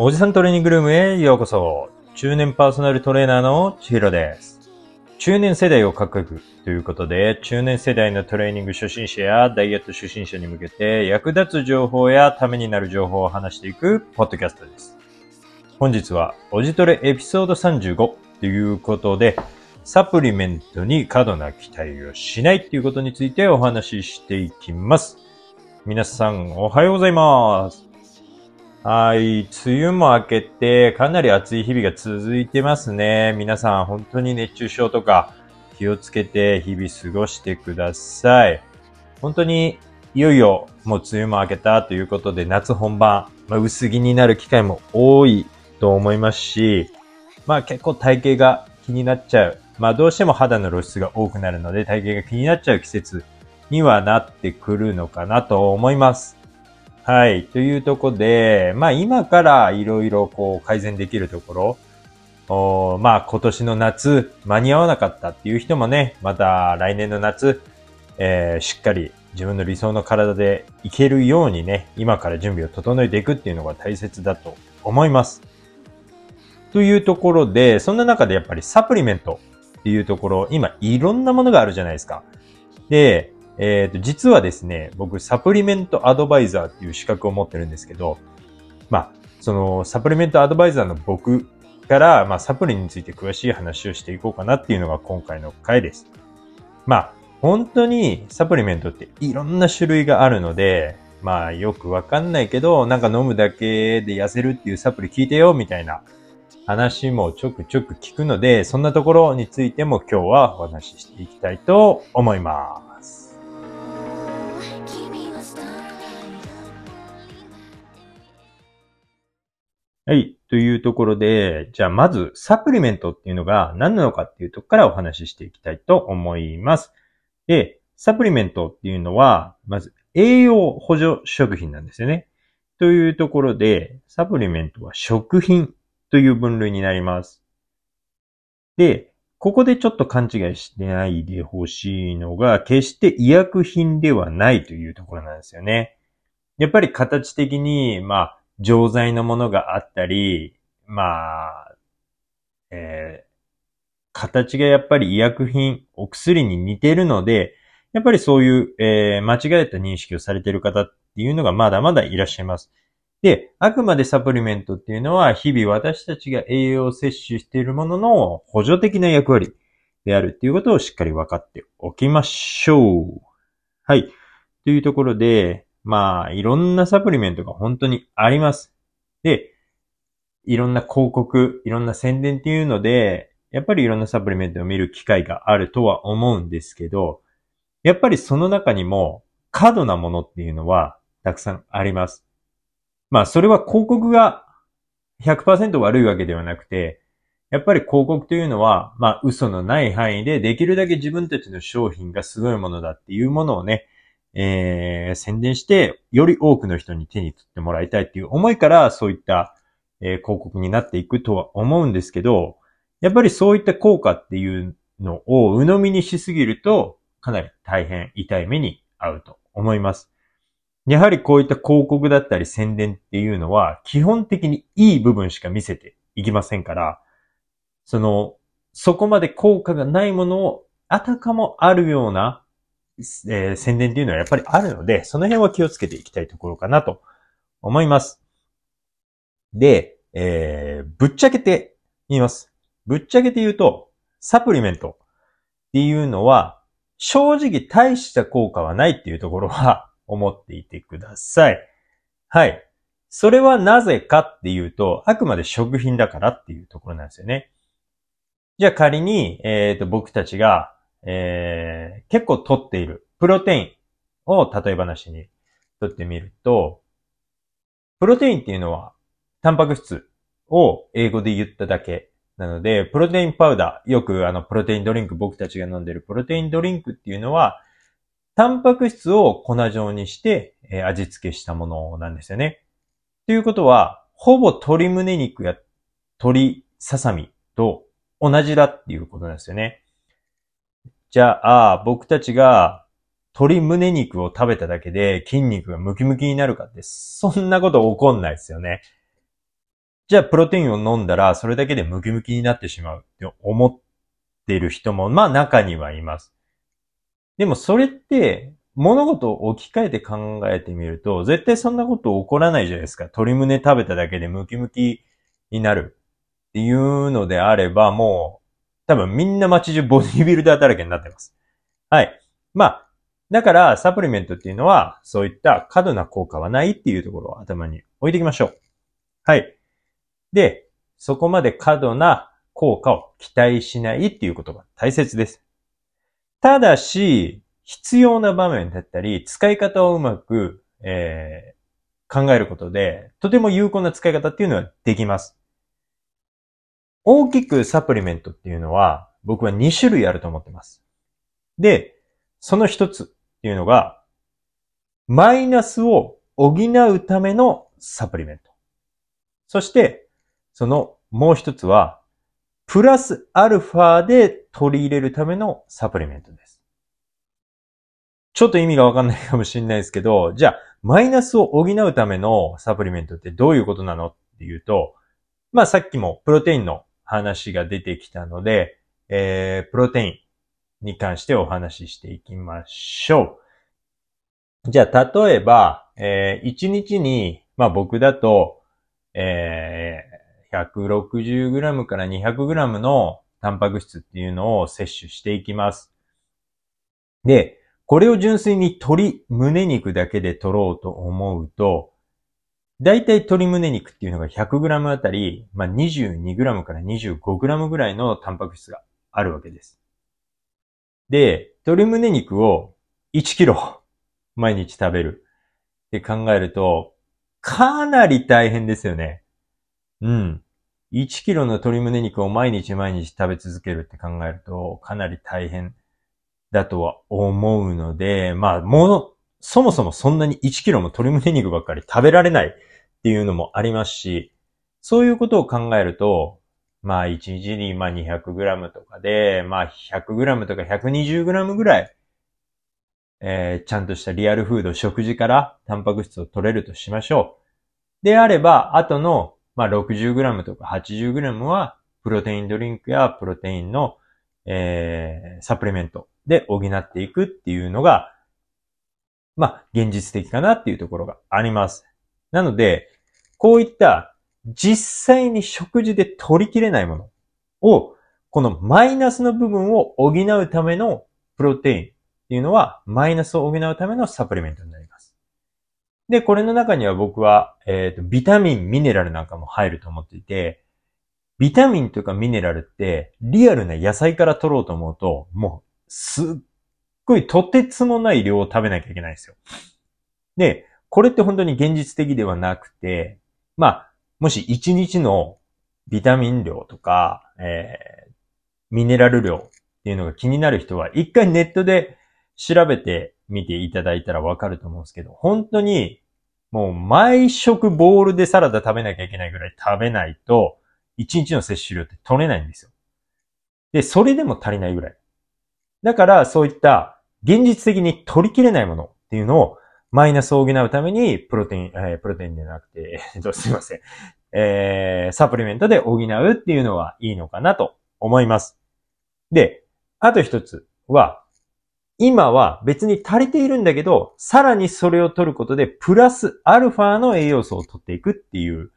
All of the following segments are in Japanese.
おじさんトレーニングルームへようこそ。中年パーソナルトレーナーの千尋です。中年世代をかっこよくということで、中年世代のトレーニング初心者やダイエット初心者に向けて役立つ情報やためになる情報を話していくポッドキャストです。本日はおじトレエピソード35ということで、サプリメントに過度な期待をしないということについてお話ししていきます。皆さんおはようございます。はい。梅雨も明けて、かなり暑い日々が続いてますね。皆さん、本当に熱中症とか気をつけて日々過ごしてください。本当に、いよいよもう梅雨も明けたということで、夏本番、まあ、薄着になる機会も多いと思いますし、まあ結構体型が気になっちゃう。まあどうしても肌の露出が多くなるので、体型が気になっちゃう季節にはなってくるのかなと思います。はい。というとこで、まあ今からいろいろこう改善できるところ、おまあ今年の夏間に合わなかったっていう人もね、また来年の夏、えーしっかり自分の理想の体でいけるようにね、今から準備を整えていくっていうのが大切だと思います。というところで、そんな中でやっぱりサプリメントっていうところ、今いろんなものがあるじゃないですか。で、えっ、と、実はですね、僕、サプリメントアドバイザーっていう資格を持ってるんですけど、まあ、その、サプリメントアドバイザーの僕から、まあ、サプリについて詳しい話をしていこうかなっていうのが今回の回です。まあ、本当にサプリメントっていろんな種類があるので、まあ、よくわかんないけど、なんか飲むだけで痩せるっていうサプリ聞いてよ、みたいな話もちょくちょく聞くので、そんなところについても今日はお話ししていきたいと思います。はい。というところで、じゃあまずサプリメントっていうのが何なのかっていうとこからお話ししていきたいと思います。で、サプリメントっていうのは、まず栄養補助食品なんですよね。というところで、サプリメントは食品という分類になります。で、ここでちょっと勘違いしてないでほしいのが、決して医薬品ではないというところなんですよね。やっぱり形的に、まあ、錠剤のものがあったり、まあ、えー形がやっぱり医薬品、お薬に似てるので、やっぱりそういう、えー間違えた認識をされている方っていうのがまだまだいらっしゃいます。で、あくまでサプリメントっていうのは、日々私たちが栄養を摂取しているものの補助的な役割であるっていうことをしっかり分かっておきましょう。はい。というところで、まあ、いろんなサプリメントが本当にあります。で、いろんな広告、いろんな宣伝っていうので、やっぱりいろんなサプリメントを見る機会があるとは思うんですけど、やっぱりその中にも過度なものっていうのはたくさんあります。まあ、それは広告が100%悪いわけではなくて、やっぱり広告というのは、まあ、嘘のない範囲でできるだけ自分たちの商品がすごいものだっていうものをね、えー宣伝して、より多くの人に手に取ってもらいたいっていう思いから、そういった、えー広告になっていくとは思うんですけど、やっぱりそういった効果っていうのを鵜呑みにしすぎると、かなり大変痛い目に遭うと思います。やはりこういった広告だったり宣伝っていうのは、基本的にいい部分しか見せていきませんから、その、そこまで効果がないものを、あたかもあるような、えー宣伝っていうのはやっぱりあるので、その辺は気をつけていきたいところかなと思います。で、えーぶっちゃけて言います。ぶっちゃけて言うと、サプリメントっていうのは、正直大した効果はないっていうところは 思っていてください。はい。それはなぜかっていうと、あくまで食品だからっていうところなんですよね。じゃあ仮に、えっ、と、僕たちが、えー結構取っているプロテインを例え話に取ってみると、プロテインっていうのは、タンパク質を英語で言っただけなので、プロテインパウダー、よくあの、プロテインドリンク、僕たちが飲んでるプロテインドリンクっていうのは、タンパク質を粉状にして、えー味付けしたものなんですよね。ということは、ほぼ鶏胸肉や鶏ささみと同じだっていうことなんですよね。じゃあ、僕たちが鶏胸肉を食べただけで筋肉がムキムキになるかって、そんなこと起こんないですよね。じゃあプロテインを飲んだらそれだけでムキムキになってしまうって思っている人も、まあ中にはいます。でもそれって物事を置き換えて考えてみると、絶対そんなこと起こらないじゃないですか。鶏胸食べただけでムキムキになるっていうのであれば、もう多分みんな街中ボディビルダーだらけになってます。はい。まあ、だからサプリメントっていうのはそういった過度な効果はないっていうところを頭に置いていきましょう。はい。で、そこまで過度な効果を期待しないっていうことが大切です。ただし、必要な場面だったり、使い方をうまく、えー考えることで、とても有効な使い方っていうのはできます。大きくサプリメントっていうのは、僕は2種類あると思ってます。で、その一つっていうのが、マイナスを補うためのサプリメント。そして、そのもう一つは、プラスアルファで取り入れるためのサプリメントです。ちょっと意味がわかんないかもしれないですけど、じゃあ、マイナスを補うためのサプリメントってどういうことなのっていうと、まあさっきもプロテインの話が出てきたので、えー、プロテインに関してお話ししていきましょう。じゃあ、例えば、えー、1日に、まあ僕だと、えー、160g から 200g のタンパク質っていうのを摂取していきます。で、これを純粋に鶏胸肉だけで取ろうと思うと、だいたい鶏胸肉っていうのが 100g あたり、まあ、22g から 25g ぐらいのタンパク質があるわけです。で、鶏胸肉を 1kg 毎日食べるって考えると、かなり大変ですよね。うん。1キロの鶏胸肉を毎日毎日食べ続けるって考えると、かなり大変だとは思うので、まあ、もの、そもそもそんなに1キロも鶏胸肉ばっかり食べられないっていうのもありますし、そういうことを考えると、まあ、1日にまあ 200g とかで、まあ 100g とか 120g ぐらい、えーちゃんとしたリアルフード、食事からタンパク質を取れるとしましょう。であれば、あとの、まあ 60g とか 80g は、プロテインドリンクやプロテインの、えーサプリメントで補っていくっていうのが、まあ、現実的かなっていうところがあります。なので、こういった実際に食事で取りきれないものを、このマイナスの部分を補うためのプロテインっていうのは、マイナスを補うためのサプリメントになります。で、これの中には僕は、えっ、と、ビタミン、ミネラルなんかも入ると思っていて、ビタミンとかミネラルって、リアルな野菜から取ろうと思うと、もう、すっごいとてつもない量を食べなきゃいけないんですよ。で、これって本当に現実的ではなくて、まあ、もし1日のビタミン量とか、えー、ミネラル量っていうのが気になる人は、一回ネットで調べてみていただいたらわかると思うんですけど、本当に、もう毎食ボールでサラダ食べなきゃいけないぐらい食べないと、1日の摂取量って取れないんですよ。で、それでも足りないぐらい。だから、そういった現実的に取りきれないものっていうのをマイナスを補うために、プロテイン、えープロテインじゃなくて、えっと、すいません。えー、サプリメントで補うっていうのはいいのかなと思います。で、あと一つは、今は別に足りているんだけど、さらにそれを取ることで、プラスアルファの栄養素を取っていくっていう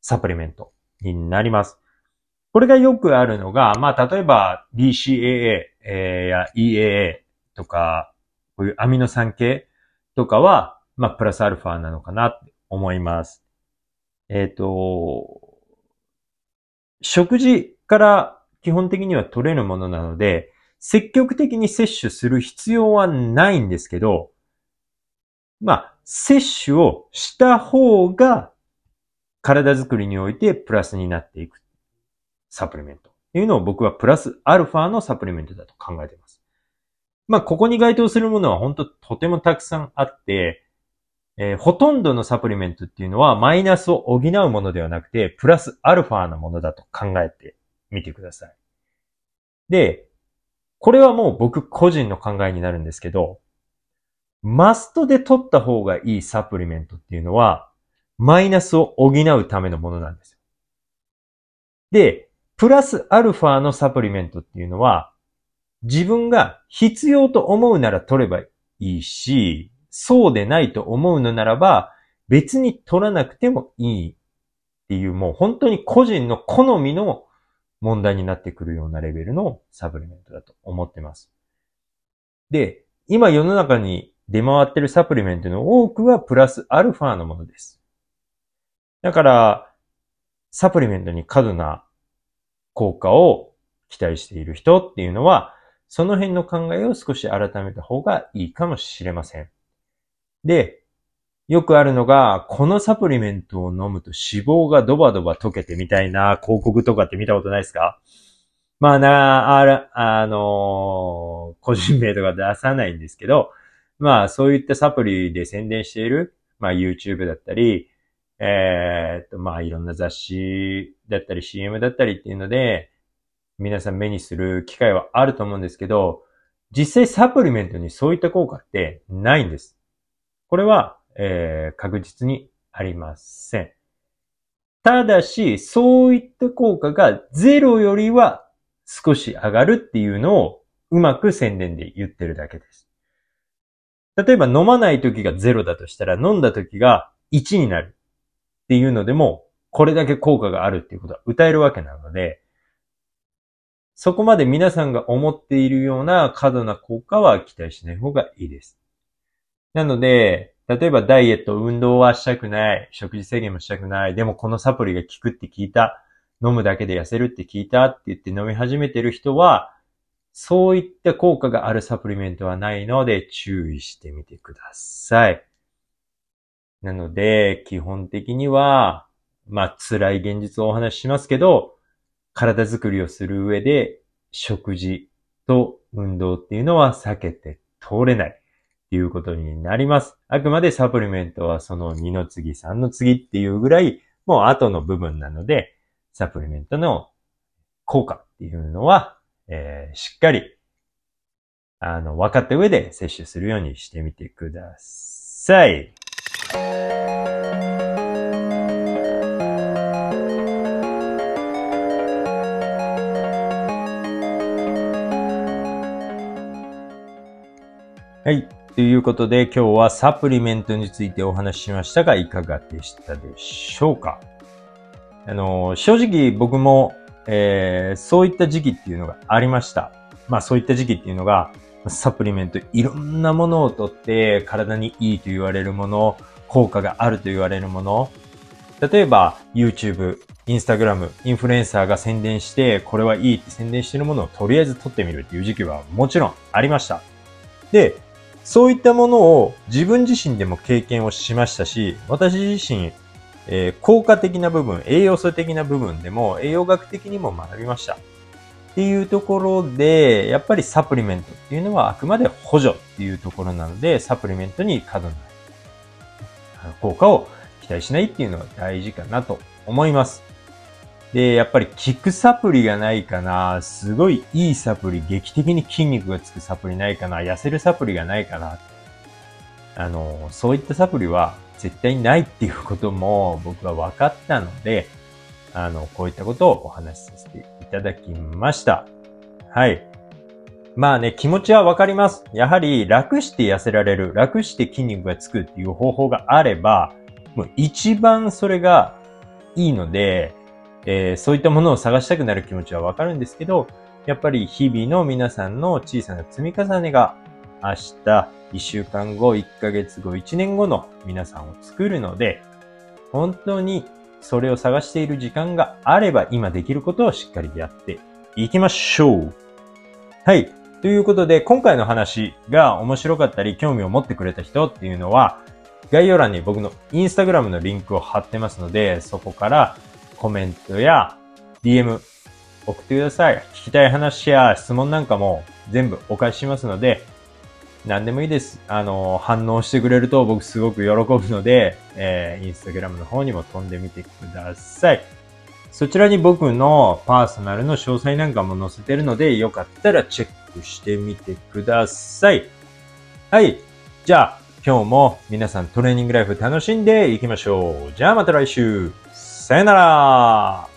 サプリメントになります。これがよくあるのが、まあ、例えば BCAA、えーや EAA とか、こういうアミノ酸系とかは、まあ、プラスアルファなのかなって思います。えっ、と、食事から基本的には取れるものなので、積極的に摂取する必要はないんですけど、まあ、摂取をした方が体づくりにおいてプラスになっていくサプリメントっていうのを僕はプラスアルファのサプリメントだと考えています。まあ、ここに該当するものは本当とてもたくさんあって、えーほとんどのサプリメントっていうのはマイナスを補うものではなくて、プラスアルファなものだと考えてみてください。で、これはもう僕個人の考えになるんですけど、マストで取った方がいいサプリメントっていうのは、マイナスを補うためのものなんですよ。で、プラスアルファのサプリメントっていうのは、自分が必要と思うなら取ればいいし、そうでないと思うのならば、別に取らなくてもいいっていう、もう本当に個人の好みの問題になってくるようなレベルのサプリメントだと思ってます。で、今世の中に出回ってるサプリメントの多くはプラスアルファのものです。だから、サプリメントに過度な効果を期待している人っていうのは、その辺の考えを少し改めた方がいいかもしれません。で、よくあるのが、このサプリメントを飲むと脂肪がドバドバ溶けてみたいな広告とかって見たことないですか？まあな、あら、あの個人名とか出さないんですけど、まあそういったサプリで宣伝している、まあ YouTube だったり、えーっと、まあいろんな雑誌だったり CM だったりっていうので、皆さん目にする機会はあると思うんですけど、実際サプリメントにそういった効果ってないんです。これは、えー確実にありません。ただし、そういった効果がゼロよりは少し上がるっていうのをうまく宣伝で言ってるだけです。例えば飲まない時がゼロだとしたら飲んだ時が1になるっていうのでも、これだけ効果があるっていうことは歌えるわけなので、そこまで皆さんが思っているような過度な効果は期待しない方がいいです。なので、例えばダイエット、運動はしたくない、食事制限もしたくない、でもこのサプリが効くって聞いた、飲むだけで痩せるって聞いたって言って飲み始めてる人は、そういった効果があるサプリメントはないので注意してみてください。なので、基本的には、まあ辛い現実をお話ししますけど、体づくりをする上で、食事と運動っていうのは避けて通れないっていうことになります。あくまでサプリメントはその2の次、3の次っていうぐらい、もう後の部分なので、サプリメントの効果っていうのは、えーしっかり、あの、分かった上で摂取するようにしてみてください。はい。ということで今日はサプリメントについてお話ししましたがいかがでしたでしょうか？あの、正直僕も、えーそういった時期っていうのがありました。まあそういった時期っていうのがサプリメントいろんなものをとって体にいいと言われるもの、効果があると言われるもの、例えば YouTube、Instagram、インフルエンサーが宣伝してこれはいいって宣伝してるものをとりあえず取ってみるっていう時期はもちろんありました。で、そういったものを自分自身でも経験をしましたし、私自身、えー効果的な部分、栄養素的な部分でも栄養学的にも学びました。っていうところで、やっぱりサプリメントっていうのはあくまで補助っていうところなので、サプリメントに過度なあの効果を期待しないっていうのは大事かなと思います。で、やっぱり効くサプリがないかな、すごいいいサプリ、劇的に筋肉がつくサプリないかな、痩せるサプリがないかな。あの、そういったサプリは絶対ないっていうことも僕は分かったので、あの、こういったことをお話しさせていただきました。はい。まあね、気持ちはわかります。やはり楽して痩せられる、楽して筋肉がつくっていう方法があれば、もう一番それがいいので、えーそういったものを探したくなる気持ちはわかるんですけど、やっぱり日々の皆さんの小さな積み重ねが明日、1週間後、1ヶ月後、1年後の皆さんを作るので、本当にそれを探している時間があれば今できることをしっかりやっていきましょう。はい。ということで、今回の話が面白かったり、興味を持ってくれた人っていうのは、概要欄に僕のインスタグラムのリンクを貼ってますので、そこからコメントや DM 送ってください。聞きたい話や質問なんかも全部お返ししますので、何でもいいです。あの、反応してくれると僕すごく喜ぶので、えー、インスタグラムの方にも飛んでみてください。そちらに僕のパーソナルの詳細なんかも載せてるので、よかったらチェックしてみてください。はい。じゃあ、今日も皆さんトレーニングライフ楽しんでいきましょう。じゃあまた来週。さよなら